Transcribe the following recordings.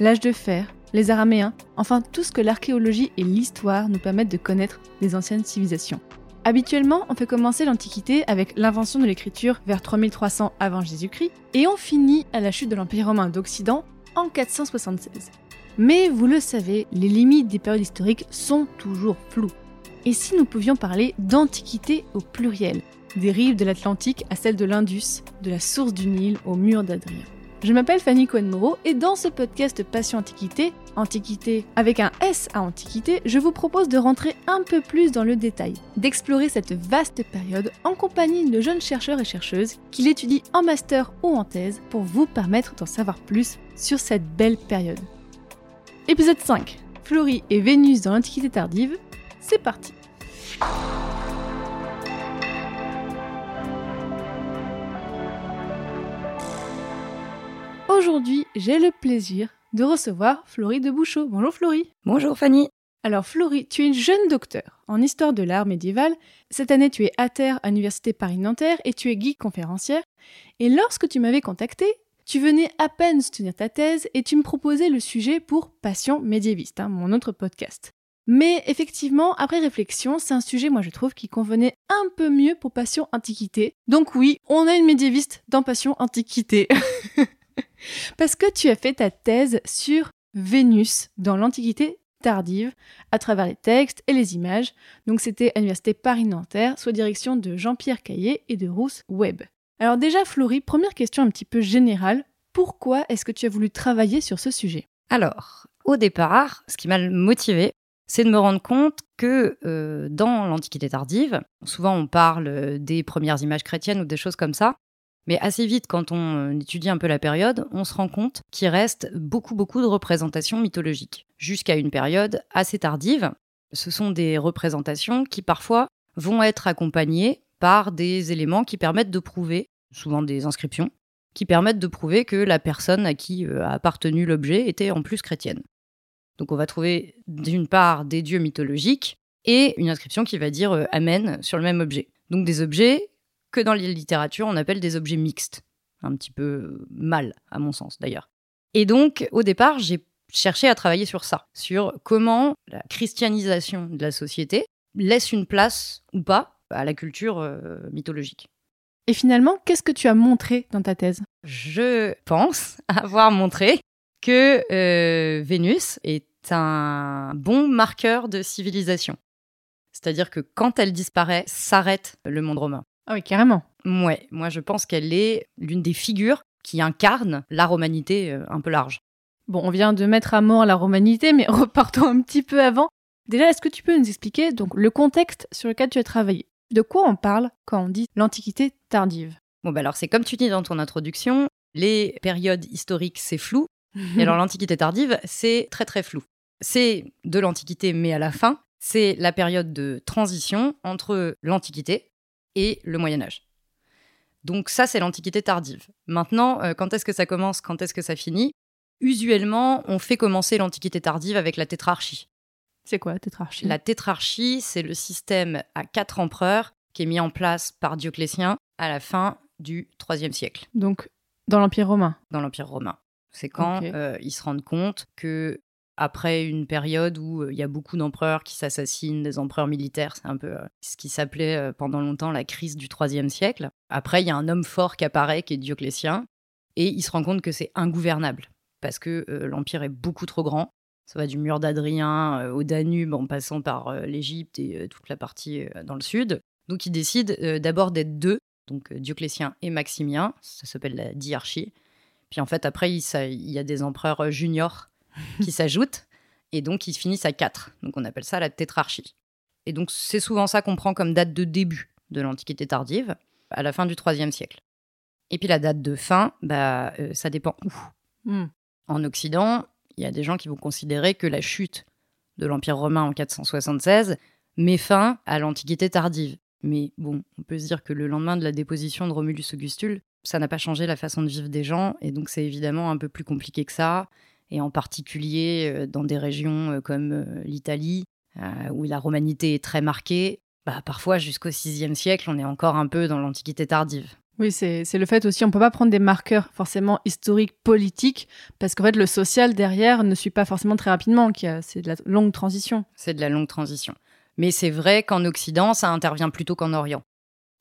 l'âge de fer, les Araméens, enfin tout ce que l'archéologie et l'histoire nous permettent de connaître des anciennes civilisations. Habituellement, on fait commencer l'Antiquité avec l'invention de l'écriture vers 3300 avant Jésus-Christ et on finit à la chute de l'Empire romain d'Occident en 476. Mais vous le savez, les limites des périodes historiques sont toujours floues. Et si nous pouvions parler d'Antiquité au pluriel, des rives de l'Atlantique à celles de l'Indus, de la source du Nil au mur d'Adrien? Je m'appelle Fanny Cohen-Moreau et dans ce podcast Passion Antiquité, Antiquité avec un S à Antiquité, je vous propose de rentrer un peu plus dans le détail, d'explorer cette vaste période en compagnie de jeunes chercheurs et chercheuses qui l'étudient en master ou en thèse pour vous permettre d'en savoir plus sur cette belle période. Épisode 5 Florie et Vénus dans l'Antiquité tardive, c'est parti Aujourd'hui, j'ai le plaisir de recevoir Florie de Bouchot. Bonjour Florie. Bonjour Fanny. Alors Florie, tu es une jeune docteure en histoire de l'art médiéval. Cette année, tu es à terre à l'Université Paris-Nanterre et tu es guide conférencière. Et lorsque tu m'avais contacté, tu venais à peine soutenir ta thèse et tu me proposais le sujet pour Passion médiéviste, hein, mon autre podcast. Mais effectivement, après réflexion, c'est un sujet, moi je trouve, qui convenait un peu mieux pour Passion Antiquité. Donc oui, on a une médiéviste dans Passion Antiquité. Parce que tu as fait ta thèse sur Vénus dans l'Antiquité tardive, à travers les textes et les images. Donc c'était à l'Université Paris-Nanterre, sous direction de Jean-Pierre Caillé et de Rousse Webb. Alors déjà, Florie, première question un petit peu générale. Pourquoi est-ce que tu as voulu travailler sur ce sujet? Alors, au départ, ce qui m'a motivé, c'est de me rendre compte que euh, dans l'Antiquité tardive, souvent on parle des premières images chrétiennes ou des choses comme ça, mais assez vite, quand on euh, étudie un peu la période, on se rend compte qu'il reste beaucoup, beaucoup de représentations mythologiques, jusqu'à une période assez tardive. Ce sont des représentations qui parfois vont être accompagnées par des éléments qui permettent de prouver, souvent des inscriptions, qui permettent de prouver que la personne à qui euh, a appartenu l'objet était en plus chrétienne. Donc on va trouver d'une part des dieux mythologiques et une inscription qui va dire euh, Amen sur le même objet. Donc des objets que dans la littérature on appelle des objets mixtes. Un petit peu mal, à mon sens d'ailleurs. Et donc au départ j'ai cherché à travailler sur ça, sur comment la christianisation de la société laisse une place ou pas à la culture euh, mythologique. Et finalement, qu'est-ce que tu as montré dans ta thèse? Je pense avoir montré que euh, Vénus est un bon marqueur de civilisation. C'est-à-dire que quand elle disparaît, s'arrête le monde romain. Ah oui, carrément. Ouais, moi je pense qu'elle est l'une des figures qui incarne la romanité euh, un peu large. Bon, on vient de mettre à mort la romanité, mais repartons un petit peu avant. Déjà, est-ce que tu peux nous expliquer donc le contexte sur lequel tu as travaillé? De quoi on parle quand on dit l'Antiquité tardive? Bon, bah alors c'est comme tu dis dans ton introduction, les périodes historiques c'est flou, et alors l'Antiquité tardive c'est très très flou. C'est de l'Antiquité, mais à la fin, c'est la période de transition entre l'Antiquité et le Moyen Âge. Donc ça, c'est l'Antiquité tardive. Maintenant, euh, quand est-ce que ça commence, quand est-ce que ça finit? Usuellement, on fait commencer l'Antiquité tardive avec la tétrarchie. C'est quoi la tétrarchie? La tétrarchie, c'est le système à quatre empereurs qui est mis en place par Dioclétien à la fin du IIIe siècle, Donc, dans l'Empire romain? dans l'Empire romain. C'est quand euh, ils se rendent compte que après une période où euh, il y a beaucoup d'empereurs qui s'assassinent, des empereurs militaires, c'est un peu euh, ce qui s'appelait euh, pendant longtemps la crise du IIIe siècle. Après, il y a un homme fort qui apparaît, qui est Dioclétien, et il se rend compte que c'est ingouvernable parce que l'empire est beaucoup trop grand. Ça va du mur d'Adrien au Danube en passant par l'Égypte et toute la partie dans le sud. Donc il décide d'abord d'être deux, donc Dioclétien et Maximien, ça s'appelle la diarchie. Puis en fait après il, y a des empereurs juniors qui s'ajoutent et donc ils finissent à quatre. Donc on appelle ça la tétrarchie. Et donc c'est souvent ça qu'on prend comme date de début de l'Antiquité tardive, à la fin du IIIe siècle. Et puis la date de fin, bah, euh, ça dépend où. Hmm. En Occident, il y a des gens qui vont considérer que la chute de l'Empire romain en 476 met fin à l'Antiquité tardive. Mais bon, on peut se dire que le lendemain de la déposition de Romulus Augustule, ça n'a pas changé la façon de vivre des gens, et donc c'est évidemment un peu plus compliqué que ça, et en particulier euh, dans des régions euh, comme euh, l'Italie, où la romanité est très marquée, bah, parfois jusqu'au VIe siècle, on est encore un peu dans l'Antiquité tardive. Oui, c'est le fait aussi, on peut pas prendre des marqueurs forcément historiques, politiques, parce qu'en fait, le social derrière ne suit pas forcément très rapidement, c'est de la longue transition. C'est de la longue transition. Mais c'est vrai qu'en Occident, ça intervient plutôt qu'en Orient.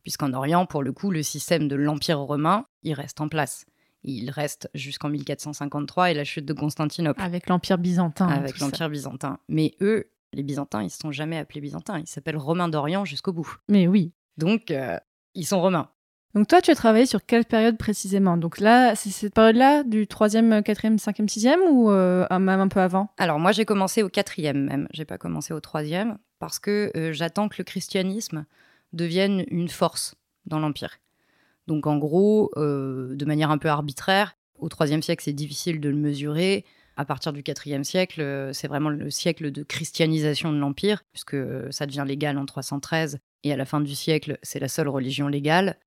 Puisqu'en Orient, pour le coup, le système de l'Empire romain, il reste en place. Il reste jusqu'en 1453 et la chute de Constantinople. Avec l'Empire byzantin. Avec l'Empire byzantin. Mais eux, les Byzantins, ils ne se sont jamais appelés Byzantins. Ils s'appellent Romains d'Orient jusqu'au bout. Mais oui. Donc, euh, ils sont romains. Donc toi, tu as travaillé sur quelle période précisément? Donc là, c'est cette période-là, du 3e, 4e, 5e, 6e ou euh, même un peu avant? Alors moi, j'ai commencé au 4e même. J'ai pas commencé au 3e parce que euh, j'attends que le christianisme devienne une force dans l'Empire. Donc en gros, de manière un peu arbitraire, au 3e siècle, c'est difficile de le mesurer à partir du IVe siècle, euh, c'est vraiment le siècle de christianisation de l'Empire, puisque euh, ça devient légal en 313, et à la fin du siècle, c'est la seule religion légale.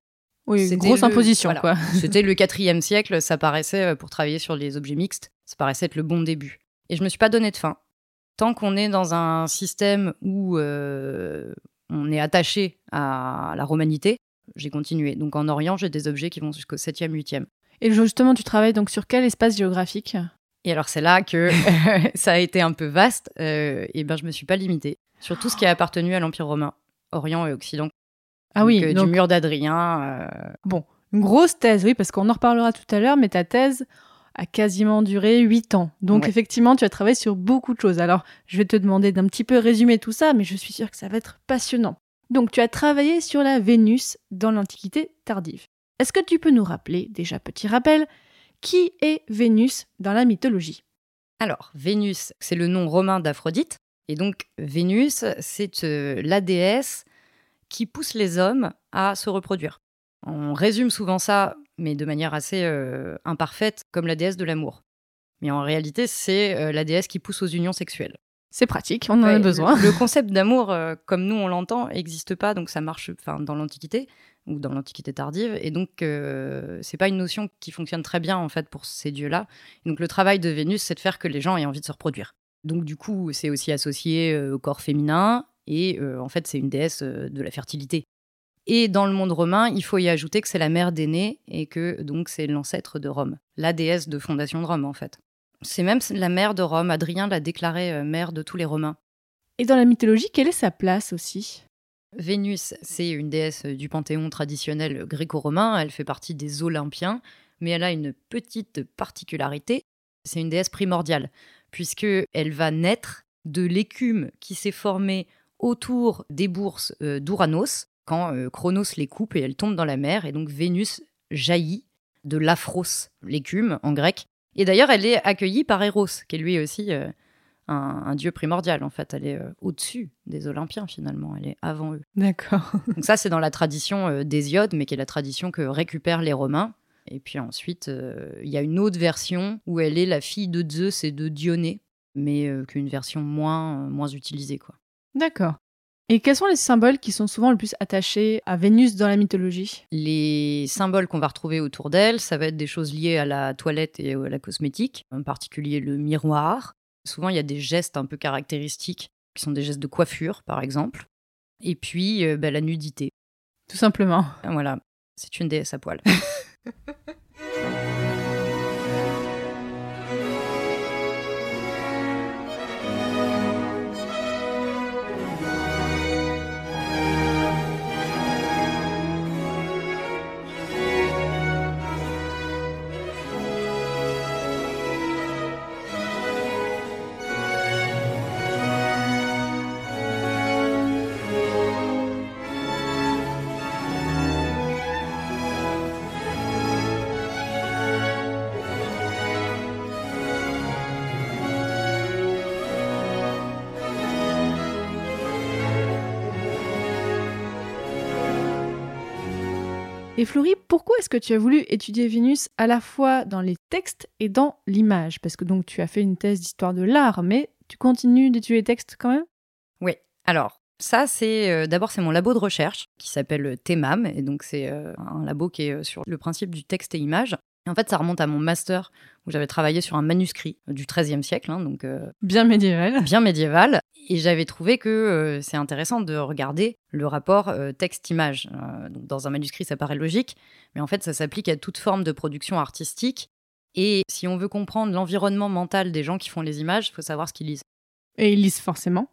Oui, une grosse imposition, quoi. C'était le IVe siècle, ça paraissait, euh, pour travailler sur les objets mixtes, ça paraissait être le bon début. Et je me suis pas donné de fin. Tant qu'on est dans un système où on est attaché à la romanité, j'ai continué. Donc en Orient, j'ai des objets qui vont jusqu'au 7e, 8e. Et justement, tu travailles donc sur quel espace géographique? Et alors c'est là que ça a été un peu vaste, euh, et ben je me suis pas limitée sur tout ce qui a appartenu à l'Empire romain, Orient et Occident. Ah oui, euh, du mur d'Adrien. Euh, bon, une grosse thèse, oui, parce qu'on en reparlera tout à l'heure, mais ta thèse a quasiment duré huit ans. Donc effectivement, tu as travaillé sur beaucoup de choses. Alors, je vais te demander d'un petit peu résumer tout ça, mais je suis sûre que ça va être passionnant. Donc, tu as travaillé sur la Vénus dans l'Antiquité tardive. Est-ce que tu peux nous rappeler, déjà petit rappel, qui est Vénus dans la mythologie? Alors, Vénus, c'est le nom romain d'Aphrodite. Et donc, Vénus, c'est euh, la déesse qui pousse les hommes à se reproduire. On résume souvent ça, mais de manière assez euh, imparfaite, comme la déesse de l'amour. Mais en réalité, c'est euh, la déesse qui pousse aux unions sexuelles. C'est pratique, on en a besoin. Le, concept d'amour, comme nous on l'entend, n'existe pas, donc ça marche dans l'Antiquité ou dans l'Antiquité tardive. Et donc, euh, c'est pas une notion qui fonctionne très bien en fait pour ces dieux-là. Donc, le travail de Vénus, c'est de faire que les gens aient envie de se reproduire. Donc, du coup, c'est aussi associé euh, au corps féminin et euh, en fait, c'est une déesse de la fertilité. Et dans le monde romain, il faut y ajouter que c'est la mère d'aînés et que donc c'est l'ancêtre de Rome, la déesse de fondation de Rome en fait. C'est même la mère de Rome. Adrien l'a déclarée mère de tous les Romains. Et dans la mythologie, quelle est sa place aussi? Vénus, c'est une déesse du panthéon traditionnel gréco-romain, elle fait partie des Olympiens, mais elle a une petite particularité, c'est une déesse primordiale, puisque elle va naître de l'écume qui s'est formée autour des bourses euh, d'Ouranos, quand euh, Chronos les coupe et elle tombe dans la mer, et donc Vénus jaillit de l'aphros, l'écume en grec. Et d'ailleurs, elle est accueillie par Eros, qui est lui aussi euh, un, dieu primordial en fait. Elle est euh, au-dessus des Olympiens finalement, elle est avant eux. D'accord. Donc ça c'est dans la tradition euh, d'Hésiode, mais qui est la tradition que récupèrent les Romains. Et puis ensuite, euh, il y a une autre version où elle est la fille de Zeus et de Dionée, mais qu'une version moins, moins utilisée. quoi. D'accord. Et quels sont les symboles qui sont souvent le plus attachés à Vénus dans la mythologie? Les symboles qu'on va retrouver autour d'elle, ça va être des choses liées à la toilette et à la cosmétique, en particulier le miroir, Souvent, il y a des gestes un peu caractéristiques, qui sont des gestes de coiffure, par exemple. Et puis, euh, bah, la nudité. Tout simplement. Voilà, c'est une déesse à poil. Et Florie, pourquoi est-ce que tu as voulu étudier Vénus à la fois dans les textes et dans l'image? Parce que donc tu as fait une thèse d'histoire de l'art, mais tu continues d'étudier les textes quand même? Oui. Alors, ça, c'est euh, d'abord c'est mon labo de recherche qui s'appelle TEMAM et donc c'est euh, un labo qui est euh, sur le principe du texte et image. En fait, ça remonte à mon master où j'avais travaillé sur un manuscrit du XIIIe siècle, hein, donc bien médiéval. Bien médiéval. Et j'avais trouvé que c'est intéressant de regarder le rapport texte-image. dans un manuscrit, ça paraît logique, mais en fait, ça s'applique à toute forme de production artistique. Et si on veut comprendre l'environnement mental des gens qui font les images, il faut savoir ce qu'ils lisent. Et ils lisent forcément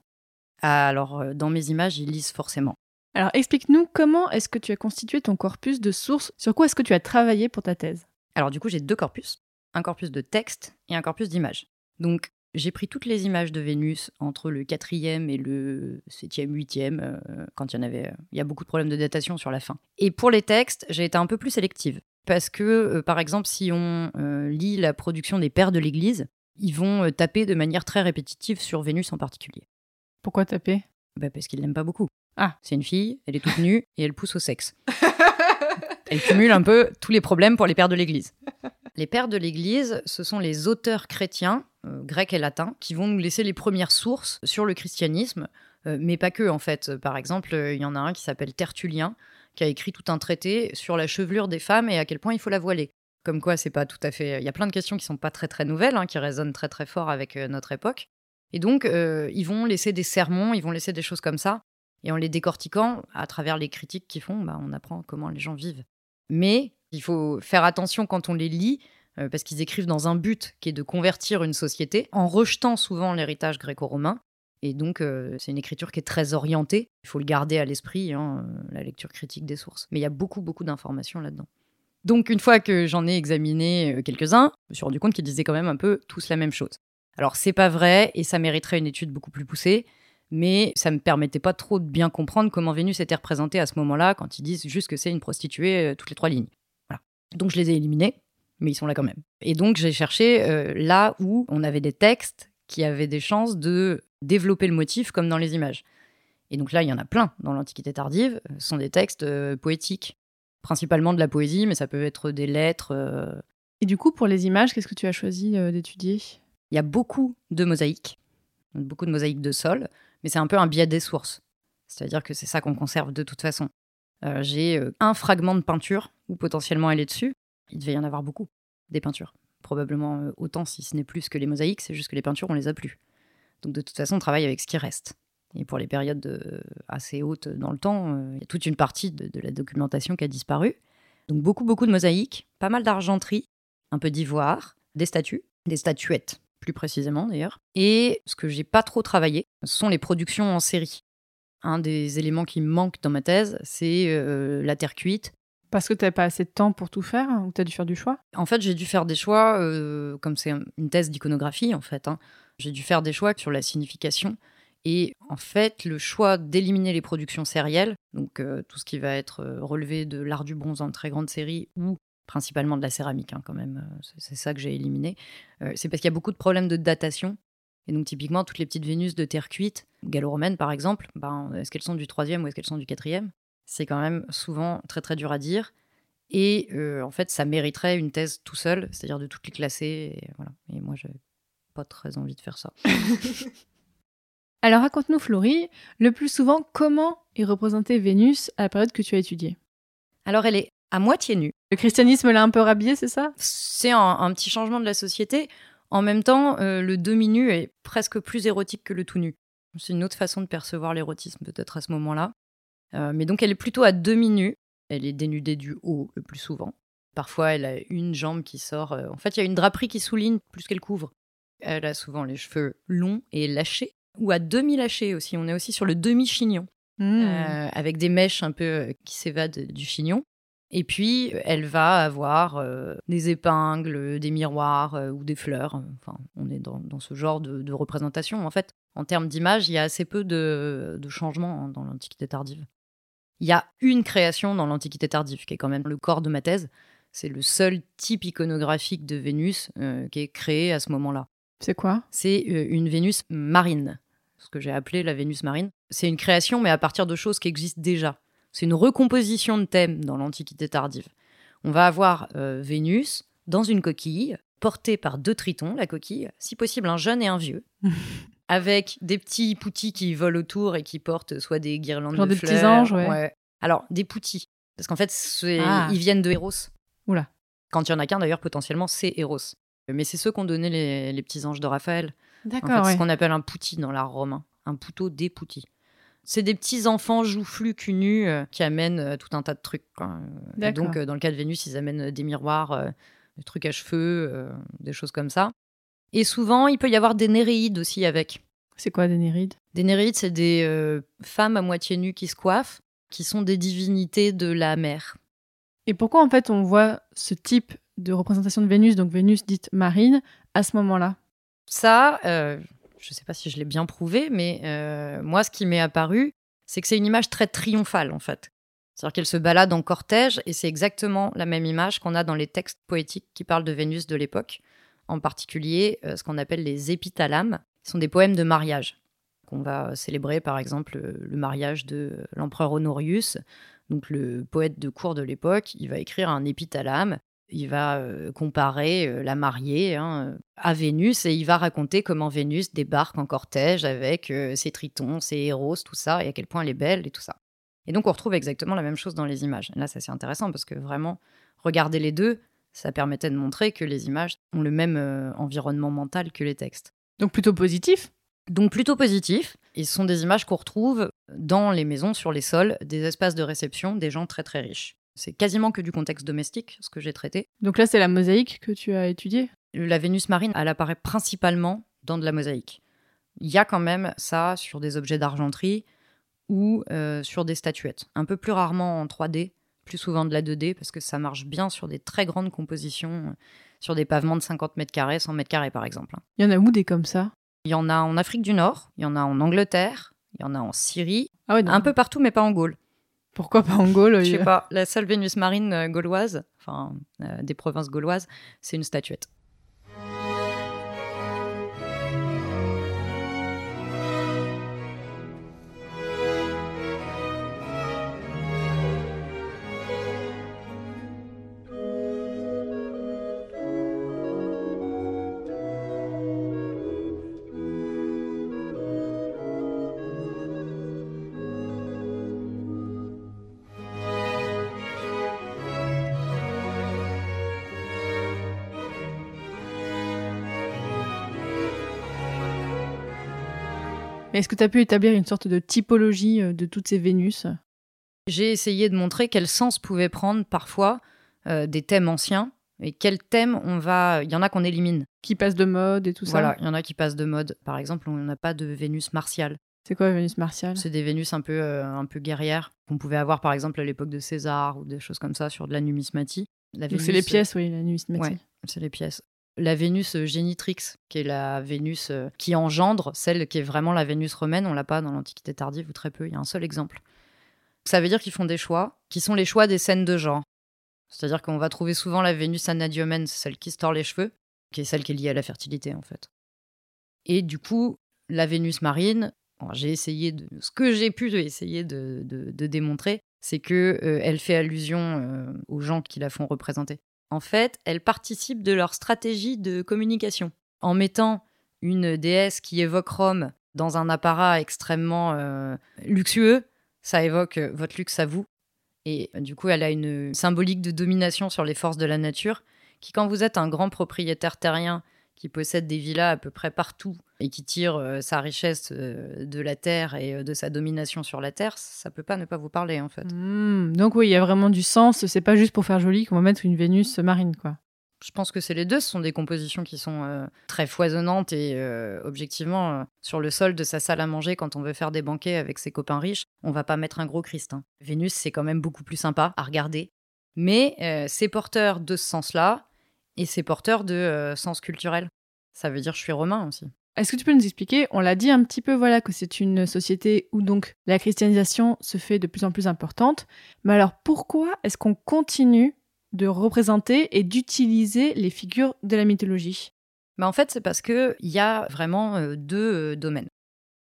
alors, euh, dans mes images, ils lisent forcément. Alors, explique-nous comment est-ce que tu as constitué ton corpus de sources? Sur quoi est-ce que tu as travaillé pour ta thèse? Alors, du coup, j'ai deux corpus. Un corpus de texte et un corpus d'images. Donc, j'ai pris toutes les images de Vénus entre le 4e et le 7e, 8e, euh, quand il y en avait. Euh, il y a beaucoup de problèmes de datation sur la fin. Et pour les textes, j'ai été un peu plus sélective. Parce que, par exemple, si on lit la production des pères de l'Église, ils vont taper de manière très répétitive sur Vénus en particulier. Pourquoi taper? Bah Parce qu'il l'aime pas beaucoup. Ah. C'est une fille, elle est toute nue et elle pousse au sexe. elle cumule un peu tous les problèmes pour les pères de l'Église. Les pères de l'Église, ce sont les auteurs chrétiens, euh, grecs et latins, qui vont nous laisser les premières sources sur le christianisme, euh, mais pas que en fait. Par exemple, euh, il y en a un qui s'appelle Tertullien, qui a écrit tout un traité sur la chevelure des femmes et à quel point il faut la voiler. Comme quoi, c'est pas tout à fait. Il y a plein de questions qui sont pas très très nouvelles, hein, qui résonnent très très fort avec notre époque. Et donc, ils vont laisser des sermons, ils vont laisser des choses comme ça. Et en les décortiquant, à travers les critiques qu'ils font, bah, on apprend comment les gens vivent. Mais il faut faire attention quand on les lit, euh, parce qu'ils écrivent dans un but qui est de convertir une société, en rejetant souvent l'héritage gréco-romain. Et donc, euh, c'est une écriture qui est très orientée. Il faut le garder à l'esprit, hein, la lecture critique des sources. Mais il y a beaucoup, beaucoup d'informations là-dedans. Donc, une fois que j'en ai examiné quelques-uns, je me suis rendu compte qu'ils disaient quand même un peu tous la même chose. Alors c'est pas vrai et ça mériterait une étude beaucoup plus poussée, mais ça me permettait pas trop de bien comprendre comment Vénus était représentée à ce moment-là quand ils disent juste que c'est une prostituée euh, toutes les trois lignes. Voilà. Donc je les ai éliminés, mais ils sont là quand même. Et donc j'ai cherché euh, là où on avait des textes qui avaient des chances de développer le motif comme dans les images. Et donc là, il y en a plein dans l'Antiquité tardive. Ce sont des textes euh, poétiques, principalement de la poésie, mais ça peut être des lettres. Et du coup, pour les images, qu'est-ce que tu as choisi d'étudier? Il y a beaucoup de mosaïques, beaucoup de mosaïques de sol, mais c'est un peu un biais des sources. C'est-à-dire que c'est ça qu'on conserve de toute façon. Euh, j'ai euh, un fragment de peinture où potentiellement elle est dessus. Il devait y en avoir beaucoup, des peintures. Probablement euh, autant, si ce n'est plus que les mosaïques, c'est juste que les peintures, on les a plus. Donc de toute façon, on travaille avec ce qui reste. Et pour les périodes assez hautes dans le temps, il y a toute une partie de, de la documentation qui a disparu. Donc beaucoup, beaucoup de mosaïques, pas mal d'argenterie, un peu d'ivoire, des statues, des statuettes plus précisément d'ailleurs. Et ce que j'ai pas trop travaillé, ce sont les productions en série. Un des éléments qui me manque dans ma thèse, c'est euh, la terre cuite. Parce que tu n'avais pas assez de temps pour tout faire ou tu as dû faire du choix? En fait, j'ai dû faire des choix, euh, comme c'est une thèse d'iconographie en fait, hein. j'ai dû faire des choix sur la signification. Et en fait, le choix d'éliminer les productions sérielles, donc euh, tout ce qui va être relevé de l'art du bronze en très grande série ou principalement de la céramique hein, quand même, euh, c'est ça que j'ai éliminé. Euh, c'est parce qu'il y a beaucoup de problèmes de datation. Et donc typiquement, toutes les petites Vénus de terre cuite, gallo-romaine par exemple, ben, est-ce qu'elles sont du 3 ou est-ce qu'elles sont du 4 C'est quand même souvent très très dur à dire. Et euh, en fait, ça mériterait une thèse tout seul, c'est-à-dire de toutes les classer. Et, voilà. et moi, pas très envie de faire ça. Alors raconte-nous, Florie, le plus souvent, comment est représentée Vénus à la période que tu as étudiée? Alors elle est à moitié nue. Le christianisme l'a un peu rhabillé, c'est ça? C'est un, petit changement de la société. En même temps, euh, le demi-nu est presque plus érotique que le tout nu. C'est une autre façon de percevoir l'érotisme peut-être à ce moment-là. Euh, mais donc elle est plutôt à demi-nu. Elle est dénudée du haut le plus souvent. Parfois, elle a une jambe qui sort. Euh, en fait, il y a une draperie qui souligne plus qu'elle couvre. Elle a souvent les cheveux longs et lâchés, ou à demi-lâchés aussi. On est aussi sur le demi-chignon, mmh. avec des mèches un peu qui s'évadent du chignon. Et puis, elle va avoir euh, des épingles, des miroirs euh, ou des fleurs. Enfin, on est dans, ce genre de, représentation. En fait, en termes d'image, il y a assez peu de, changements hein, dans l'Antiquité tardive. Il y a une création dans l'Antiquité tardive, qui est quand même le corps de ma thèse. C'est le seul type iconographique de Vénus euh, qui est créé à ce moment-là. C'est quoi? C'est une Vénus marine, ce que j'ai appelé la Vénus marine. C'est une création, mais à partir de choses qui existent déjà. C'est une recomposition de thèmes dans l'Antiquité tardive. On va avoir euh, Vénus dans une coquille, portée par deux tritons, la coquille, si possible un jeune et un vieux, avec des petits poutis qui volent autour et qui portent soit des guirlandes Genre de des petits anges, ouais. Alors, des poutis. Parce qu'en fait, Ah. ils viennent de Eros. Oula. Quand il y en a qu'un, d'ailleurs, potentiellement, c'est Eros. Mais c'est ceux qu'ont donné les, les petits anges de Raphaël. En fait, D'accord, ouais. ce qu'on appelle un pouti dans l'art romain. Un poutot des poutis. C'est des petits enfants joufflus cul nus euh, qui amènent euh, tout un tas de trucs. quoi. Et D'accord. donc, euh, dans le cas de Vénus, ils amènent euh, des miroirs, euh, des trucs à cheveux, euh, des choses comme ça. Et souvent, il peut y avoir des néréides aussi avec. C'est quoi des Néreides Des néréides, c'est des euh, femmes à moitié nues qui se coiffent, qui sont des divinités de la mer. Et pourquoi en fait on voit ce type de représentation de Vénus, donc Vénus dite marine, à ce moment-là? Ça, euh, je ne sais pas si je l'ai bien prouvé, mais euh, moi, ce qui m'est apparu, c'est que c'est une image très triomphale, en fait. C'est-à-dire qu'elle se balade en cortège, et c'est exactement la même image qu'on a dans les textes poétiques qui parlent de Vénus de l'époque, en particulier euh, ce qu'on appelle les épithalames, qui sont des poèmes de mariage. qu'on va célébrer, par exemple, euh, le mariage de l'empereur Honorius, donc le poète de cour de l'époque, il va écrire un épithalame il va euh, comparer euh, la mariée hein, à Vénus et il va raconter comment Vénus débarque en cortège avec euh, ses tritons, ses héros, tout ça, et à quel point elle est belle et tout ça. Et donc on retrouve exactement la même chose dans les images. Et là, ça c'est intéressant parce que vraiment, regarder les deux, ça permettait de montrer que les images ont le même euh, environnement mental que les textes. Donc plutôt positif? Donc plutôt positif. Et ce sont des images qu'on retrouve dans les maisons, sur les sols, des espaces de réception des gens très très riches. C'est quasiment que du contexte domestique, ce que j'ai traité. Donc là, c'est la mosaïque que tu as étudiée? La Vénus marine, elle apparaît principalement dans de la mosaïque. Il y a quand même ça sur des objets d'argenterie ou euh, sur des statuettes. Un peu plus rarement en 3D, plus souvent de la 2D, parce que ça marche bien sur des très grandes compositions, euh, sur des pavements de 50 mètres carrés, 100 mètres carrés par exemple. Il y en a où des comme ça? Il y en a en Afrique du Nord, il y en a en Angleterre, il y en a en Syrie, Ah ouais, un peu partout, mais pas en Gaule. Pourquoi pas en Gaule Je sais a- pas, la seule Vénus marine euh, gauloise, enfin euh, des provinces gauloises, c'est une statuette. Est-ce que tu as pu établir une sorte de typologie euh, de toutes ces Vénus? J'ai essayé de montrer quel sens pouvaient prendre parfois euh, des thèmes anciens et quels thèmes on va. Il y en a qu'on élimine. qui passent de mode et tout ça? Voilà, il y en a qui passent de mode. Par exemple, on n'a pas de Vénus martiale. C'est quoi Vénus martiale? C'est des Vénus un peu, euh, un peu guerrières qu'on pouvait avoir par exemple à l'époque de César ou des choses comme ça sur de la numismatie. La c'est les pièces, oui, la numismatie. Ouais. C'est les pièces. La Vénus euh, génitrix, qui est la Vénus euh, qui engendre, celle qui est vraiment la Vénus romaine, on l'a pas dans l'Antiquité tardive ou très peu, il y a un seul exemple. Ça veut dire qu'ils font des choix, qui sont les choix des scènes de genre. C'est-à-dire qu'on va trouver souvent la Vénus anadiomène, celle qui se les cheveux, qui est celle qui est liée à la fertilité en fait. Et du coup, la Vénus marine, j'ai essayé de, ce que j'ai pu essayer de, démontrer, c'est que euh, elle fait allusion aux gens qui la font représenter. En fait, elle participe de leur stratégie de communication. En mettant une déesse qui évoque Rome dans un apparat extrêmement euh, luxueux, ça évoque euh, votre luxe à vous. Et euh, du coup, elle a une symbolique de domination sur les forces de la nature qui, quand vous êtes un grand propriétaire terrien qui possède des villas à peu près partout et qui tire euh, sa richesse euh, de la terre et euh, de sa domination sur la terre, ça peut pas ne pas vous parler en fait. Hmm, donc oui, il y a vraiment du sens. C'est pas juste pour faire joli qu'on va mettre une Vénus marine, quoi. Je pense que c'est les deux. Ce sont des compositions qui sont très foisonnantes et objectivement, sur le sol de sa salle à manger, quand on veut faire des banquets avec ses copains riches, on va pas mettre un gros Christ. hein. Vénus, c'est quand même beaucoup plus sympa à regarder. Mais c'est porteur de ce sens-là et c'est porteur de euh, sens culturel. Ça veut dire je suis romain aussi. Est-ce que tu peux nous expliquer On l'a dit un petit peu, voilà, que c'est une société où donc la christianisation se fait de plus en plus importante. Mais alors pourquoi est-ce qu'on continue de représenter et d'utiliser les figures de la mythologie? Mais en fait, c'est parce qu'il y a vraiment euh, deux euh, domaines.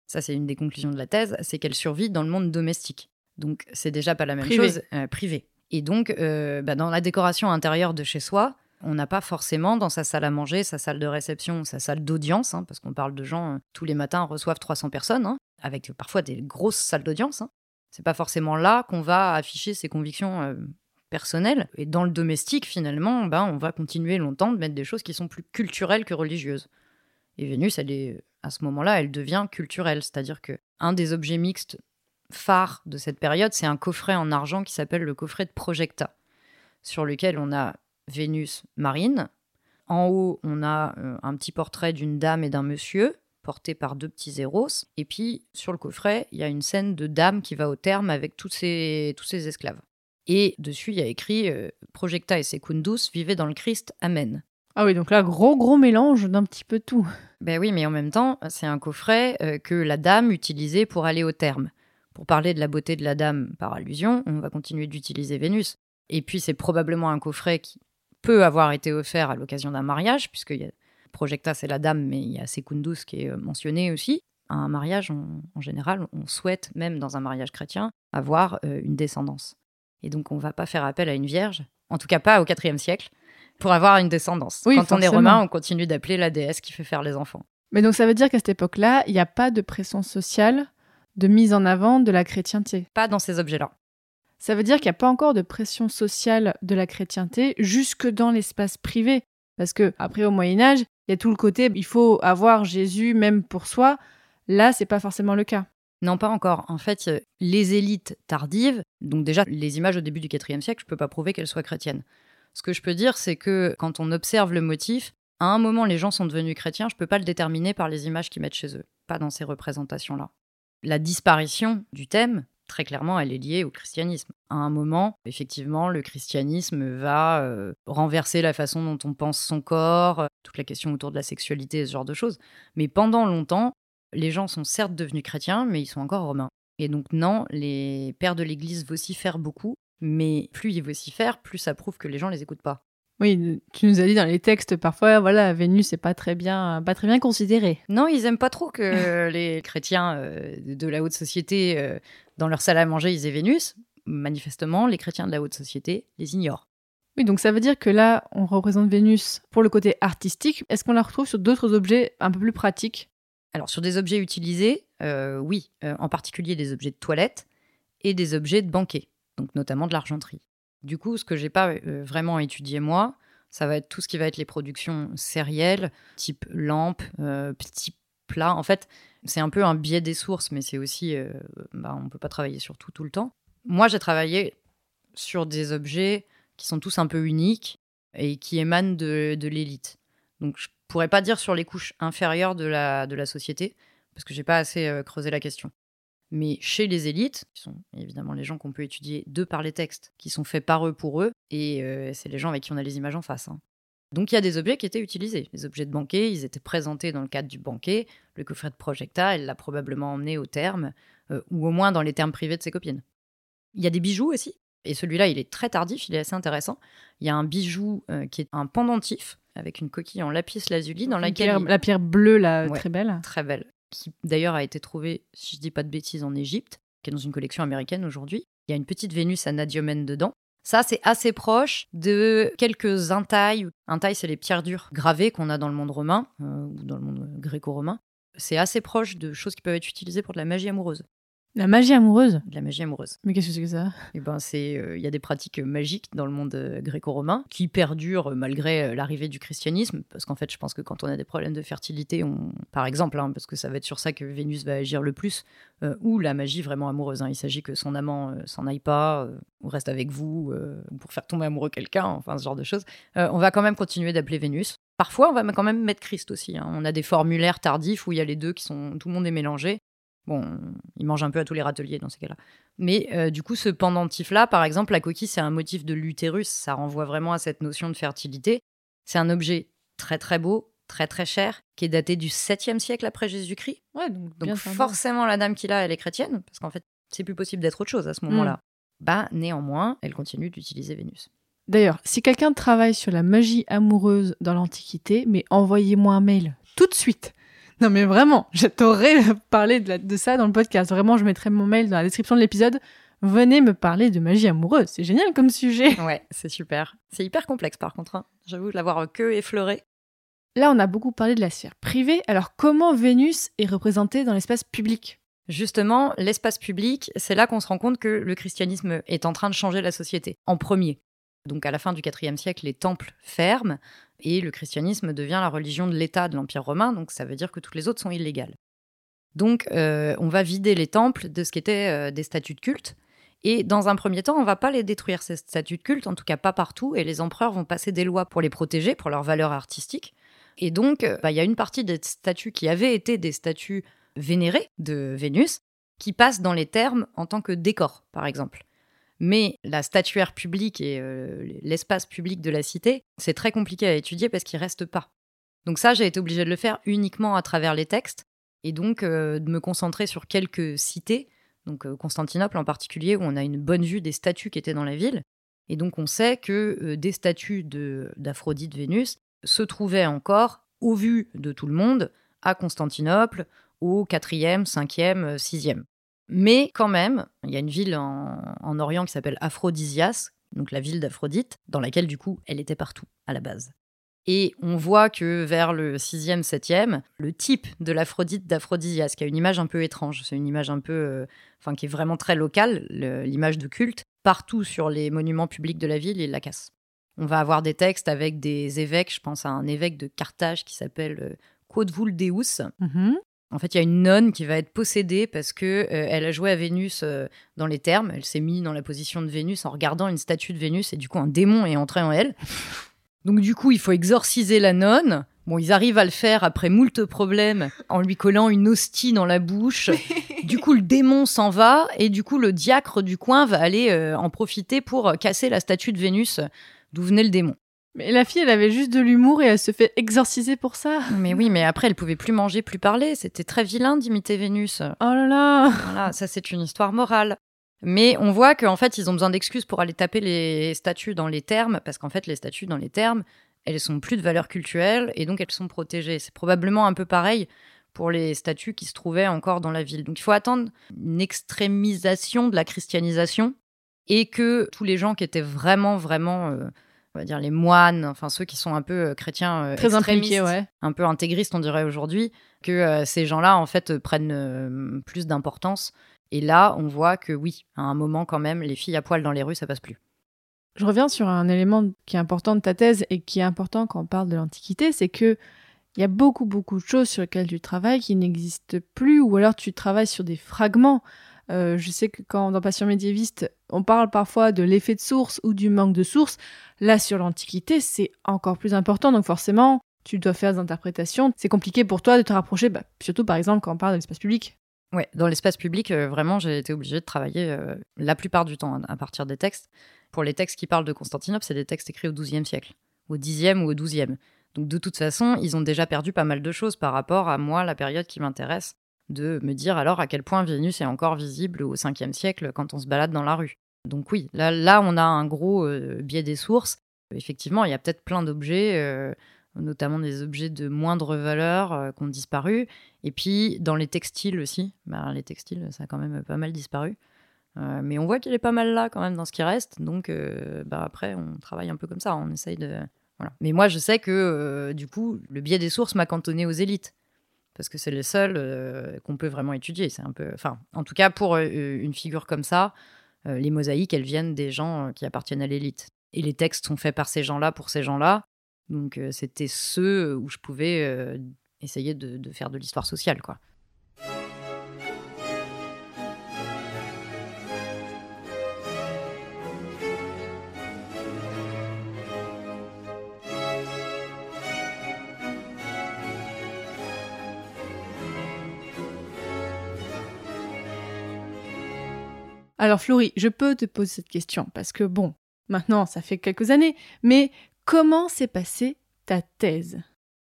Ça, c'est une des conclusions de la thèse, c'est qu'elle survit dans le monde domestique. Donc, c'est déjà pas la même Privé. chose. euh, privé. Et donc, euh, bah, dans la décoration intérieure de chez soi, on n'a pas forcément dans sa salle à manger, sa salle de réception, sa salle d'audience, hein, parce qu'on parle de gens, euh, tous les matins reçoivent 300 personnes, hein, avec parfois des grosses salles d'audience. Hein. C'est pas forcément là qu'on va afficher ses convictions euh, personnelles. Et dans le domestique, finalement, ben, on va continuer longtemps de mettre des choses qui sont plus culturelles que religieuses. Et Vénus, elle est, à ce moment-là, elle devient culturelle. C'est-à-dire que un des objets mixtes phares de cette période, c'est un coffret en argent qui s'appelle le coffret de Projecta, sur lequel on a Vénus marine. En haut, on a euh, un petit portrait d'une dame et d'un monsieur, porté par deux petits Eros. Et puis, sur le coffret, il y a une scène de dame qui va au terme avec tous ses, tous ses esclaves. Et dessus, il y a écrit euh, Projecta et Secundus vivaient dans le Christ, Amen. Ah oui, donc là, gros, gros mélange d'un petit peu tout. Ben oui, mais en même temps, c'est un coffret euh, que la dame utilisait pour aller au terme. Pour parler de la beauté de la dame par allusion, on va continuer d'utiliser Vénus. Et puis, c'est probablement un coffret qui peut avoir été offert à l'occasion d'un mariage, puisque y a- Projecta, c'est la dame, mais il y a Secundus qui est euh, mentionné aussi. À un mariage, on- en général, on souhaite, même dans un mariage chrétien, avoir euh, une descendance. Et donc, on va pas faire appel à une vierge, en tout cas pas au IVe siècle, pour avoir une descendance. Oui, Quand on est romain, on continue d'appeler la déesse qui fait faire les enfants. Mais donc ça veut dire qu'à cette époque-là, il n'y a pas de pression sociale de mise en avant de la chrétienté. Pas dans ces objets-là. Ça veut dire qu'il n'y a pas encore de pression sociale de la chrétienté jusque dans l'espace privé. Parce que après au Moyen Âge, il y a tout le côté il faut avoir Jésus même pour soi. Là, c'est pas forcément le cas. Non, pas encore. En fait, euh, les élites tardives, donc déjà les images au début du IVe siècle, je peux pas prouver qu'elles soient chrétiennes. Ce que je peux dire, c'est que quand on observe le motif, à un moment les gens sont devenus chrétiens, je peux pas le déterminer par les images qu'ils mettent chez eux, pas dans ces représentations-là. La disparition du thème, très clairement, elle est liée au christianisme. À un moment, effectivement, le christianisme va euh, renverser la façon dont on pense son corps, toute la question autour de la sexualité, ce genre de choses. Mais pendant longtemps, les gens sont certes devenus chrétiens, mais ils sont encore romains. Et donc non, les pères de l'Église vocifèrent beaucoup, mais plus ils vocifèrent, plus ça prouve que les gens les écoutent pas. Oui, tu nous as dit dans les textes parfois, voilà, Vénus c'est pas très bien, pas très bien considéré. Non, ils aiment pas trop que les chrétiens euh, de la haute société, euh, dans leur salle à manger, ils aient Vénus. Manifestement, les chrétiens de la haute société les ignorent. Oui, donc ça veut dire que là, on représente Vénus pour le côté artistique. Est-ce qu'on la retrouve sur d'autres objets un peu plus pratiques? Alors sur des objets utilisés, euh, oui, euh, en particulier des objets de toilette et des objets de banquet, donc notamment de l'argenterie. Du coup, ce que j'ai pas euh, vraiment étudié moi, ça va être tout ce qui va être les productions sérielles, type lampe, euh, plats. En fait, c'est un peu un biais des sources, mais c'est aussi, euh, bah, on peut pas travailler sur tout tout le temps. Moi, j'ai travaillé sur des objets qui sont tous un peu uniques et qui émanent de, de l'élite. Donc, je pourrais pas dire sur les couches inférieures de la, de la société, parce que j'ai pas assez euh, creusé la question. Mais chez les élites, qui sont évidemment les gens qu'on peut étudier de par les textes, qui sont faits par eux pour eux, et euh, c'est les gens avec qui on a les images en face. hein. Donc il y a des objets qui étaient utilisés. Les objets de banquet, ils étaient présentés dans le cadre du banquet. Le coffret de Projecta, elle l'a probablement emmené au terme, euh, ou au moins dans les termes privés de ses copines. Il y a des bijoux aussi. Et celui-là, il est très tardif, il est assez intéressant. Il y a un bijou euh, qui est un pendentif avec une coquille en lapis lazuli dans la laquelle pierre, il- la pierre bleue, là, Ouais. très belle. très belle, qui d'ailleurs a été trouvée, si je dis pas de bêtises, en Égypte, qui est dans une collection américaine aujourd'hui. Il y a une petite Vénus anadiomène dedans. Ça, c'est assez proche de quelques intailles. Intailles, c'est les pierres dures gravées qu'on a dans le monde romain, euh, ou dans le monde gréco-romain. C'est assez proche de choses qui peuvent être utilisées pour de la magie amoureuse. La magie amoureuse. De la magie amoureuse. Mais qu'est-ce que c'est que ça Et ben, c'est, euh, il y a des pratiques magiques dans le monde euh, gréco-romain qui perdurent euh, malgré euh, l'arrivée du christianisme, parce qu'en fait, je pense que quand on a des problèmes de fertilité, on, par exemple, hein, parce que ça va être sur ça que Vénus va agir le plus, euh, ou la magie vraiment amoureuse. hein. Il s'agit que son amant euh, s'en aille pas, euh, ou reste avec vous, euh, ou pour faire tomber amoureux quelqu'un, enfin ce genre de choses. Euh, on va quand même continuer d'appeler Vénus. Parfois, on va quand même mettre Christ aussi. hein. On a des formulaires tardifs où il y a les deux qui sont, tout le monde est mélangé. Bon, il mange un peu à tous les râteliers dans ces cas-là. Mais euh, du coup, ce pendentif-là, par exemple, la coquille, c'est un motif de l'utérus. Ça renvoie vraiment à cette notion de fertilité. C'est un objet très très beau, très très cher, qui est daté du 7e siècle après Jésus-Christ. Ouais, donc, forcément, la dame qui l'a, elle est chrétienne, parce qu'en fait, c'est plus possible d'être autre chose à ce moment-là. Bah, néanmoins, elle continue d'utiliser Vénus. D'ailleurs, si quelqu'un travaille sur la magie amoureuse dans l'Antiquité, mais envoyez-moi un mail tout de suite. Non mais vraiment, je t'aurais parlé de, la- de ça dans le podcast. Vraiment, je mettrai mon mail dans la description de l'épisode. Venez me parler de magie amoureuse, c'est génial comme sujet. Ouais, c'est super. C'est hyper complexe par contre. hein. J'avoue l'avoir que effleuré. Là, on a beaucoup parlé de la sphère privée, alors comment Vénus est représentée dans l'espace public? Justement, l'espace public, c'est là qu'on se rend compte que le christianisme est en train de changer la société, en premier. Donc à la fin du IVe siècle, les temples ferment et le christianisme devient la religion de l'État de l'Empire romain, donc ça veut dire que toutes les autres sont illégales. Donc euh, on va vider les temples de ce qui était euh, des statues de culte, et dans un premier temps, on va pas les détruire, ces statues de culte, en tout cas pas partout, et les empereurs vont passer des lois pour les protéger, pour leur valeur artistique. Et donc, euh, bah, il y a une partie des statues qui avaient été des statues vénérées de Vénus, qui passent dans les termes en tant que décor, par exemple. Mais la statuaire publique et euh, l'espace public de la cité, c'est très compliqué à étudier parce qu'il reste pas. Donc ça, j'ai été obligée de le faire uniquement à travers les textes et donc euh, de me concentrer sur quelques cités, donc euh, Constantinople en particulier, où on a une bonne vue des statues qui étaient dans la ville. Et donc on sait que des statues d'Aphrodite Vénus se trouvaient encore, au vu de tout le monde, à Constantinople, au 4e, 5e, 6e. Mais quand même, il y a une ville en, en Orient qui s'appelle Aphrodisias, donc la ville d'Aphrodite, dans laquelle du coup elle était partout à la base. Et on voit que vers le 6e, 7e, le type de l'Aphrodite d'Aphrodisias, qui a une image un peu étrange, c'est une image un peu, euh, enfin qui est vraiment très locale, le- l'image de culte, partout sur les monuments publics de la ville, il la casse. On va avoir des textes avec des évêques, je pense à un évêque de Carthage qui s'appelle euh, Quodvuldeus, Mhm. En fait, il y a une nonne qui va être possédée parce que euh, elle a joué à Vénus euh, dans les termes. Elle s'est mise dans la position de Vénus en regardant une statue de Vénus et du coup un démon est entré en elle. Donc du coup, il faut exorciser la nonne. Bon, ils arrivent à le faire après moult problèmes en lui collant une hostie dans la bouche. Du coup, le démon s'en va et du coup, le diacre du coin va aller euh, en profiter pour casser la statue de Vénus d'où venait le démon. Mais la fille, elle avait juste de l'humour et elle se fait exorciser pour ça. Mais oui, mais après, elle pouvait plus manger, plus parler. C'était très vilain d'imiter Vénus. Oh là là Voilà, ça c'est une histoire morale. Mais on voit qu'en fait, ils ont besoin d'excuses pour aller taper les statues dans les termes, parce qu'en fait, les statues dans les termes, elles sont plus de valeur culturelle et donc elles sont protégées. C'est probablement un peu pareil pour les statues qui se trouvaient encore dans la ville. Donc il faut attendre une extrémisation de la christianisation et que tous les gens qui étaient vraiment, vraiment, euh, on va dire les moines, enfin ceux qui sont un peu euh, chrétiens euh, Très ouais. un peu intégristes, on dirait aujourd'hui, que euh, ces gens-là, en fait, prennent plus d'importance. Et là, on voit que oui, à un moment quand même, les filles à poil dans les rues, ça passe plus. Je reviens sur un élément qui est important de ta thèse et qui est important quand on parle de l'Antiquité, c'est que il y a beaucoup beaucoup de choses sur lesquelles tu travailles qui n'existent plus, ou alors tu travailles sur des fragments. Euh, je sais que quand dans Passion médiéviste, on parle parfois de l'effet de source ou du manque de source. Là, sur l'Antiquité, c'est encore plus important, donc forcément, tu dois faire des interprétations. C'est compliqué pour toi de te rapprocher, bah, surtout par exemple quand on parle de l'espace public. Ouais, dans l'espace public, euh, vraiment, j'ai été obligée de travailler euh, la plupart du temps à partir des textes. Pour les textes qui parlent de Constantinople, c'est des textes écrits au XIIe siècle, au Xe ou au XIIe. Donc de toute façon, ils ont déjà perdu pas mal de choses par rapport à moi, la période qui m'intéresse, de me dire alors à quel point Vénus est encore visible au 5e siècle quand on se balade dans la rue. Donc oui, là, là on a un gros euh, biais des sources. Effectivement, il y a peut-être plein d'objets, euh, notamment des objets de moindre valeur euh, qui ont disparu. Et puis dans les textiles aussi, bah, les textiles, ça a quand même pas mal disparu. Mais on voit qu'il est pas mal là quand même dans ce qui reste. Donc bah, après, on travaille un peu comme ça, on essaye de... Voilà. Mais moi, je sais que du coup, le biais des sources m'a cantonné aux élites. Parce que c'est les seuls euh, qu'on peut vraiment étudier. C'est un peu, enfin, en tout cas pour euh, une figure comme ça, euh, les mosaïques, elles viennent des gens qui appartiennent à l'élite. Et les textes sont faits par ces gens-là pour ces gens-là. Donc c'était ceux où je pouvais essayer de, de faire de l'histoire sociale, quoi. Alors Florie, je peux te poser cette question parce que bon, maintenant ça fait quelques années, mais comment s'est passée ta thèse?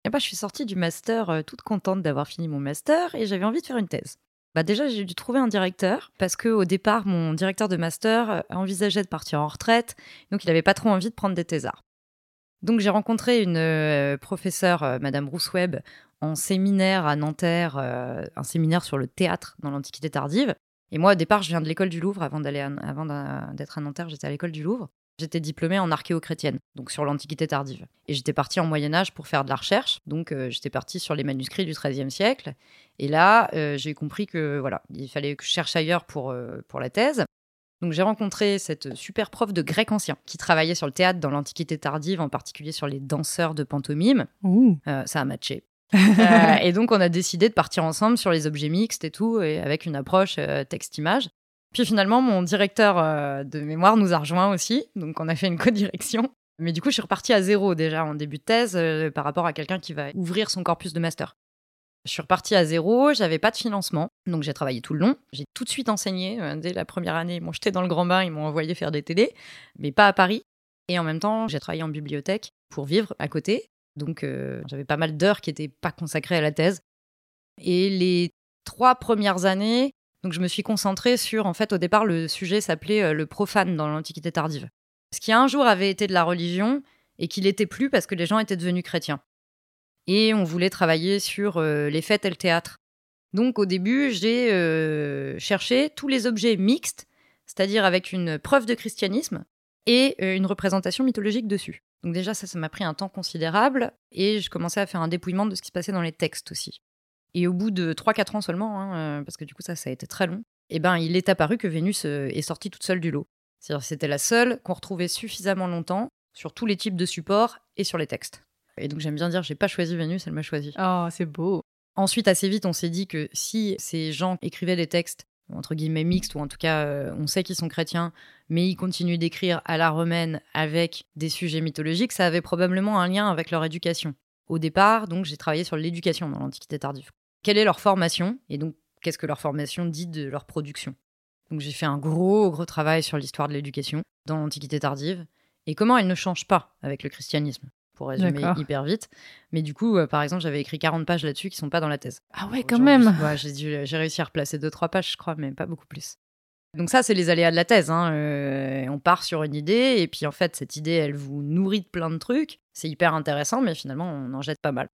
Et bah, je suis sortie du master euh, toute contente d'avoir fini mon master et j'avais envie de faire une thèse. Bah déjà, j'ai dû trouver un directeur parce que au départ, mon directeur de master euh, envisageait de partir en retraite, donc il n'avait pas trop envie de prendre des thésards. Donc j'ai rencontré une euh, professeure, Madame Roussweb, en séminaire à Nanterre, un séminaire sur le théâtre dans l'Antiquité tardive. Et moi, au départ, je viens de l'école du Louvre. Avant d'aller, avant d'être à Nanterre, j'étais à l'école du Louvre. J'étais diplômée en archéo-chrétienne, donc sur l'Antiquité tardive. Et j'étais partie en Moyen Âge pour faire de la recherche, donc euh, j'étais partie sur les manuscrits du XIIIe siècle. Et là, euh, j'ai compris que voilà, il fallait que je cherche ailleurs pour, euh, pour la thèse. Donc j'ai rencontré cette super prof de grec ancien qui travaillait sur le théâtre dans l'Antiquité tardive, en particulier sur les danseurs de pantomime. ça a matché. et donc on a décidé de partir ensemble sur les objets mixtes et tout, et avec une approche texte-image. Puis finalement, mon directeur euh, de mémoire nous a rejoint aussi, donc on a fait une co-direction. Mais du coup, je suis repartie à zéro déjà en début de thèse euh, par rapport à quelqu'un qui va ouvrir son corpus de master. Je suis repartie à zéro, j'avais pas de financement, donc j'ai travaillé tout le long. J'ai tout de suite enseigné. Euh, dès la première année, ils m'ont jeté dans le grand bain, ils m'ont envoyé faire des télés, mais pas à Paris. Et en même temps, j'ai travaillé en bibliothèque pour vivre à côté. Donc j'avais pas mal d'heures qui n'étaient pas consacrées à la thèse. Et les trois premières années, donc je me suis concentrée sur, en fait, au départ, le sujet s'appelait euh, le profane dans l'Antiquité tardive. Ce qui un jour avait été de la religion et qui l'était plus parce que les gens étaient devenus chrétiens. Et on voulait travailler sur euh, les fêtes et le théâtre. Donc au début, j'ai euh, cherché tous les objets mixtes, c'est-à-dire avec une preuve de christianisme et une représentation mythologique dessus. Donc déjà, ça, ça m'a pris un temps considérable et je commençais à faire un dépouillement de ce qui se passait dans les textes aussi. Et au bout de 3-4 ans seulement, hein, euh, parce que du coup ça, ça a été très long, eh ben, il est apparu que Vénus euh, est sortie toute seule du lot. C'est-à-dire c'était la seule qu'on retrouvait suffisamment longtemps sur tous les types de supports et sur les textes. Et donc j'aime bien dire, j'ai pas choisi Vénus, elle m'a choisi. Oh, c'est beau. Ensuite, assez vite, on s'est dit que si ces gens écrivaient des textes entre guillemets mixtes, ou en tout cas euh, on sait qu'ils sont chrétiens, mais ils continuent d'écrire à la romaine avec des sujets mythologiques, ça avait probablement un lien avec leur éducation. Au départ, donc j'ai travaillé sur l'éducation dans l'Antiquité tardive quelle est leur formation et donc qu'est-ce que leur formation dit de leur production? Donc j'ai fait un gros, gros travail sur l'histoire de l'éducation dans l'Antiquité tardive et comment elle ne change pas avec le christianisme, pour résumer hyper vite. Mais du coup, euh, par exemple, j'avais écrit 40 pages là-dessus qui sont pas dans la thèse. Ah ouais, quand même J'ai réussi à replacer 2-3 pages, je crois, mais pas beaucoup plus. Donc ça, c'est les aléas de la thèse. Hein. Euh, on part sur une idée, et puis en fait, cette idée, elle vous nourrit de plein de trucs. C'est hyper intéressant, mais finalement, on en jette pas mal.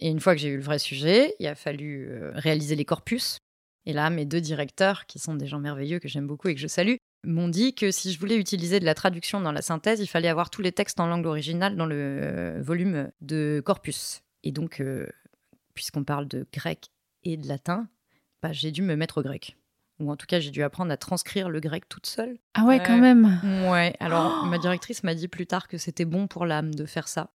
Et une fois que j'ai eu le vrai sujet, il a fallu euh, réaliser les corpus. Et là, mes deux directeurs, qui sont des gens merveilleux que j'aime beaucoup et que je salue, m'ont dit que si je voulais utiliser de la traduction dans la synthèse, il fallait avoir tous les textes en langue originale dans le euh, volume de corpus. Et donc, euh, puisqu'on parle de grec et de latin, bah, j'ai dû me mettre au grec. Ou en tout cas, j'ai dû apprendre à transcrire le grec toute seule. Ah ouais, quand même. Ouais. Alors, ma directrice m'a dit plus tard que c'était bon pour l'âme de faire ça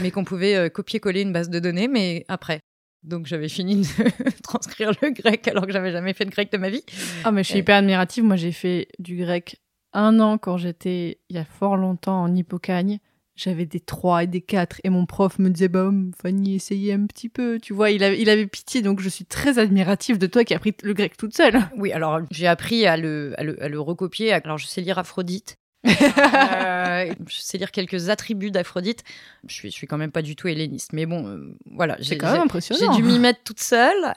mais qu'on pouvait euh, copier-coller une base de données, mais après. Donc j'avais fini de transcrire le grec alors que j'avais jamais fait de grec de ma vie. Ah mais je suis hyper admirative. Moi j'ai fait du grec un an quand j'étais il y a fort longtemps en hippocagne. J'avais des 3 et des 4 et mon prof me disait bah Fanny essayez un petit peu. Tu vois il avait, il avait pitié donc je suis très admirative de toi qui as appris le grec toute seule. Oui alors j'ai appris à le, à le, à le recopier. Alors je sais lire Aphrodite euh, je sais lire quelques attributs d'Aphrodite. Je suis, je suis quand même pas du tout helléniste. Mais bon, euh, voilà. C'est quand même impressionnant. J'ai dû m'y mettre toute seule.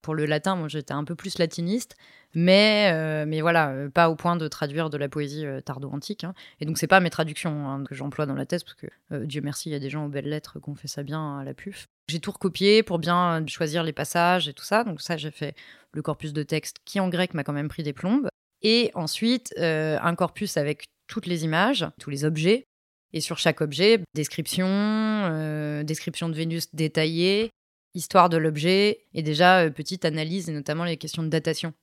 Pour le latin, moi, j'étais un peu plus latiniste. Mais, euh, mais voilà, pas au point de traduire de la poésie tardo-antique. Hein. Et donc, c'est pas mes traductions hein, que j'emploie dans la thèse, parce que Dieu merci, il y a des gens aux belles lettres qui ont fait ça bien à la puf. J'ai tout recopié pour bien choisir les passages et tout ça. Donc, ça, j'ai fait le corpus de texte qui, en grec, m'a quand même pris des plombes. Et ensuite, un corpus avec toutes les images, tous les objets. Et sur chaque objet, description, euh, description de Vénus détaillée, histoire de l'objet, et déjà euh, petite analyse, et notamment les questions de datation.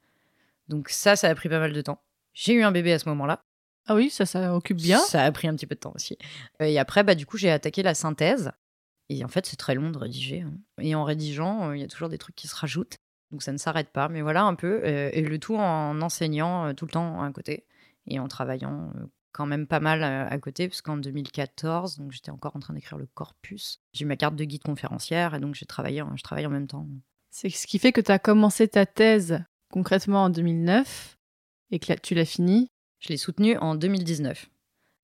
Donc ça, ça a pris pas mal de temps. J'ai eu un bébé à ce moment-là. Ah oui, ça, ça occupe bien. Ça a pris un petit peu de temps aussi. Et après, bah, du coup, j'ai attaqué la synthèse. Et en fait, c'est très long de rédiger. Hein. Et en rédigeant, euh, il y a toujours des trucs qui se rajoutent. Donc ça ne s'arrête pas. Mais voilà un peu. et le tout en enseignant tout le temps à côté et en travaillant quand même pas mal à, côté, parce qu'en 2014, donc j'étais encore en train d'écrire le corpus. J'ai eu ma carte de guide conférencière et donc j'ai travaillé, je travaille en même temps. C'est ce qui fait que tu as commencé ta thèse concrètement en 2009 et que tu l'as finie. Je l'ai soutenue en 2019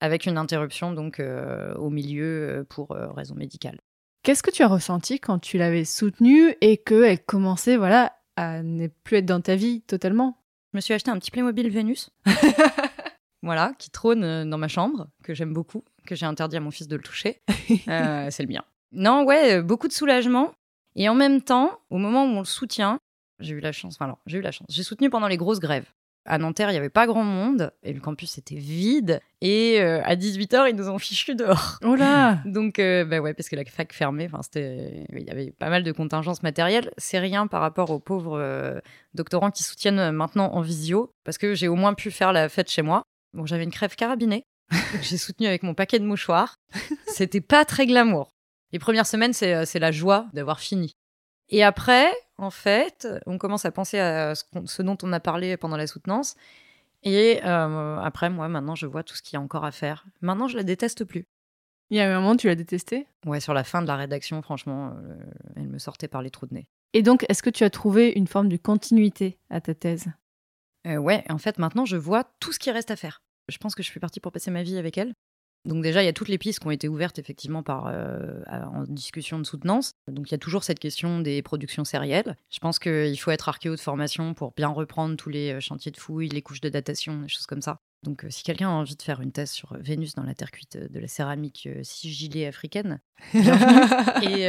avec une interruption donc euh, au milieu pour euh, raison médicale. Qu'est-ce que tu as ressenti quand tu l'avais soutenue et qu'elle commençait voilà à ne plus être dans ta vie totalement? Je me suis acheté un petit Playmobil Vénus. voilà, qui trône euh, dans ma chambre, que j'aime beaucoup, que j'ai interdit à mon fils de le toucher. Euh, c'est le mien. Non, ouais, euh, beaucoup de soulagement. Et en même temps, au moment où on le soutient, J'ai eu la chance, enfin alors, j'ai eu la chance. J'ai soutenu pendant les grosses grèves. À Nanterre, il n'y avait pas grand monde et le campus était vide. Et euh, à 18h, ils nous ont fichu dehors. Oh là Donc, euh, bah ouais, parce que la fac fermée, c'était, il y avait pas mal de contingences matérielles. C'est rien par rapport aux pauvres euh, doctorants qui soutiennent maintenant en visio, parce que j'ai au moins pu faire la fête chez moi. Bon, j'avais une crève carabinée. j'ai soutenu avec mon paquet de mouchoirs. C'était pas très glamour. Les premières semaines, c'est, euh, c'est la joie d'avoir fini. Et après, en fait, on commence à penser à ce, dont on a parlé pendant la soutenance. Et euh, après, moi, maintenant, je vois tout ce qu'il y a encore à faire. Maintenant, je la déteste plus. Il y a un moment, tu l'as détesté Ouais, sur la fin de la rédaction, franchement, euh, elle me sortait par les trous de nez. Et donc, est-ce que tu as trouvé une forme de continuité à ta thèse? Euh, ouais, en fait, maintenant, je vois tout ce qui reste à faire. Je pense que je suis partie pour passer ma vie avec elle. Donc déjà, il y a toutes les pistes qui ont été ouvertes effectivement par euh, en discussion de soutenance. Donc il y a toujours cette question des productions sérielles. Je pense qu'il faut être archéo de formation pour bien reprendre tous les euh, chantiers de fouilles, les couches de datation, des choses comme ça. Donc euh, si quelqu'un a envie de faire une thèse sur Vénus dans la terre cuite de la céramique euh, sigillée africaine, bienvenue. et,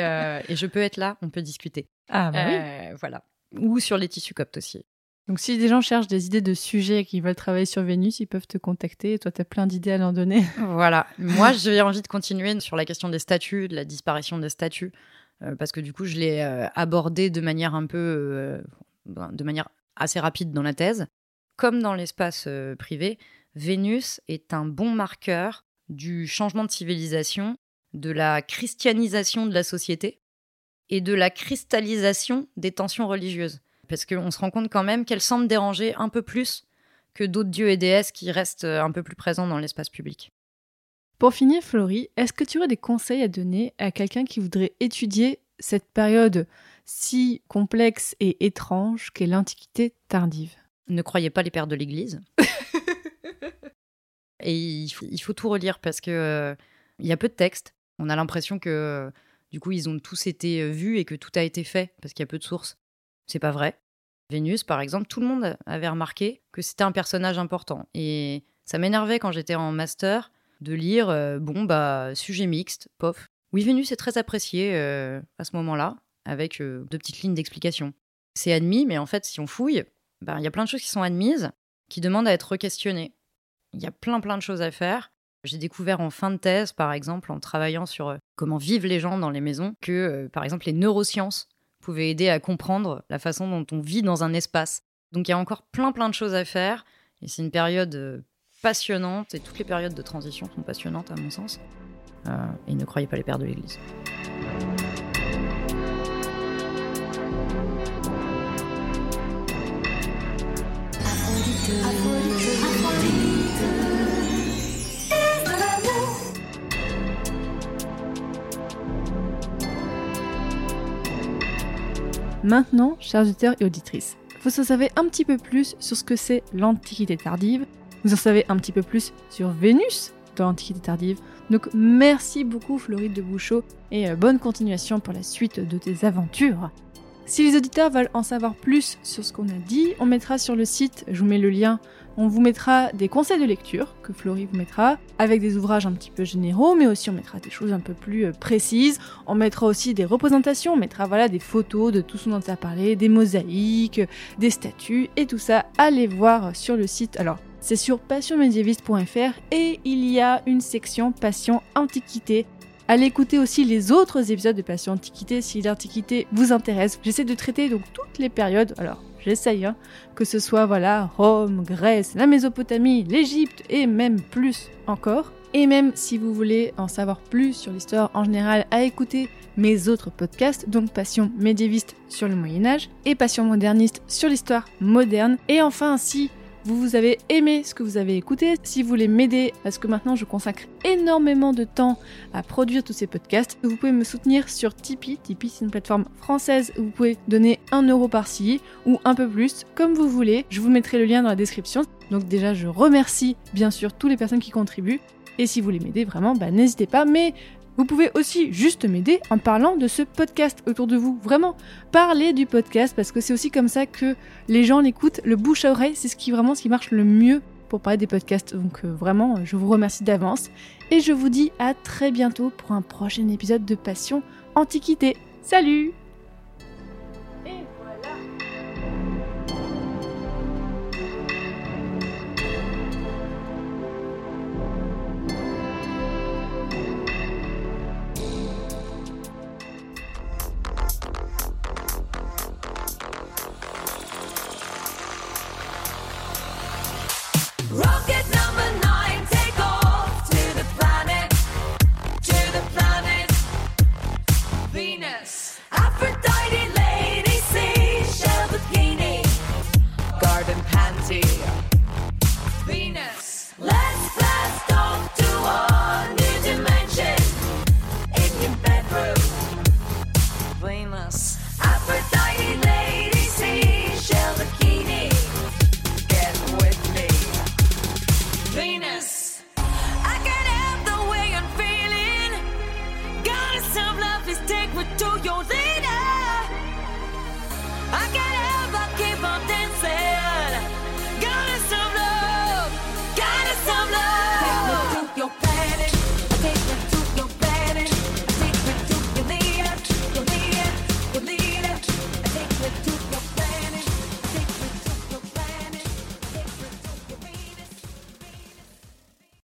et je peux être là, on peut discuter. Ah Euh, Voilà. Ou sur les tissus coptes aussi. Donc si des gens cherchent des idées de sujets et qu'ils veulent travailler sur Vénus, ils peuvent te contacter. Toi, tu as plein d'idées à leur donner. Voilà. Moi, j'ai envie de continuer sur la question des statuts, de la disparition des statuts, euh, parce que du coup, je l'ai euh, abordé de manière un peu, euh, ben, de manière assez rapide dans la thèse. Comme dans l'espace privé, Vénus est un bon marqueur du changement de civilisation, de la christianisation de la société et de la cristallisation des tensions religieuses. Parce qu'on se rend compte quand même qu'elle semble déranger un peu plus que d'autres dieux et déesses qui restent euh, un peu plus présents dans l'espace public. Pour finir, Florie, est-ce que tu aurais des conseils à donner à quelqu'un qui voudrait étudier cette période si complexe et étrange qu'est l'Antiquité tardive? Ne croyez pas les pères de l'Église. et il faut, il faut tout relire parce que euh, il y a peu de textes. On a l'impression que euh, du coup ils ont tous été euh, vus et que tout a été fait parce qu'il y a peu de sources. C'est pas vrai. Vénus, par exemple, tout le monde avait remarqué que c'était un personnage important. Et ça m'énervait quand j'étais en master de lire euh, bon bah sujet mixte, pof. Oui, Vénus est très appréciée euh, à ce moment-là avec euh, deux petites lignes d'explication. C'est admis, mais en fait, si on fouille, ben, il y a plein de choses qui sont admises, qui demandent à être re-questionnées. Il y a plein plein de choses à faire. J'ai découvert en fin de thèse, par exemple, en travaillant sur euh, comment vivent les gens dans les maisons, que, par exemple, les neurosciences pouvaient aider à comprendre la façon dont on vit dans un espace. Donc il y a encore plein plein de choses à faire, et c'est une période euh, passionnante, et toutes les périodes de transition sont passionnantes à mon sens. Euh, et ne croyez pas les pères de l'Église. Maintenant, chers auditeurs et auditrices, vous en savez un petit peu plus sur ce que c'est l'Antiquité tardive, vous en savez un petit peu plus sur Vénus dans l'Antiquité tardive. Donc merci beaucoup Floride de Bouchot et euh, bonne continuation pour la suite de tes aventures. Si les auditeurs veulent en savoir plus sur ce qu'on a dit, on mettra sur le site, je vous mets le lien, on vous mettra des conseils de lecture que Florie vous mettra, avec des ouvrages un petit peu généraux, mais aussi on mettra des choses un peu plus euh, précises. On mettra aussi des représentations, on mettra voilà des photos de tout ce dont on a parlé, des mosaïques, des statues et tout ça. Allez voir sur le site. Alors, c'est sur passionmédiéviste.fr et il y a une section Passion Antiquité. Allez écouter aussi les autres épisodes de Passion Antiquité si l'Antiquité vous intéresse. J'essaie de traiter donc toutes les périodes. Alors, j'essaye, hein, que ce soit voilà Rome, Grèce, la Mésopotamie, l'Égypte et même plus encore. Et même si vous voulez en savoir plus sur l'histoire en général, à écouter mes autres podcasts, donc Passion médiéviste sur le Moyen Âge et Passion moderniste sur l'histoire moderne. Et enfin, si vous, vous avez aimé ce que vous avez écouté, si vous voulez m'aider, parce que maintenant je consacre énormément de temps à produire tous ces podcasts, vous pouvez me soutenir sur Tipeee. Tipeee, c'est une plateforme française où vous pouvez donner 1 euro par-ci ou un peu plus, comme vous voulez. Je vous mettrai le lien dans la description. Donc déjà, je remercie bien sûr toutes les personnes qui contribuent. Et si vous voulez m'aider vraiment, bah, n'hésitez pas. Mais vous pouvez aussi juste m'aider en parlant de ce podcast autour de vous. Vraiment, parlez du podcast parce que c'est aussi comme ça que les gens l'écoutent. Le bouche à oreille, c'est ce qui vraiment ce qui marche le mieux pour parler des podcasts. Donc euh, vraiment, je vous remercie d'avance et je vous dis à très bientôt pour un prochain épisode de Passion Antiquité. Salut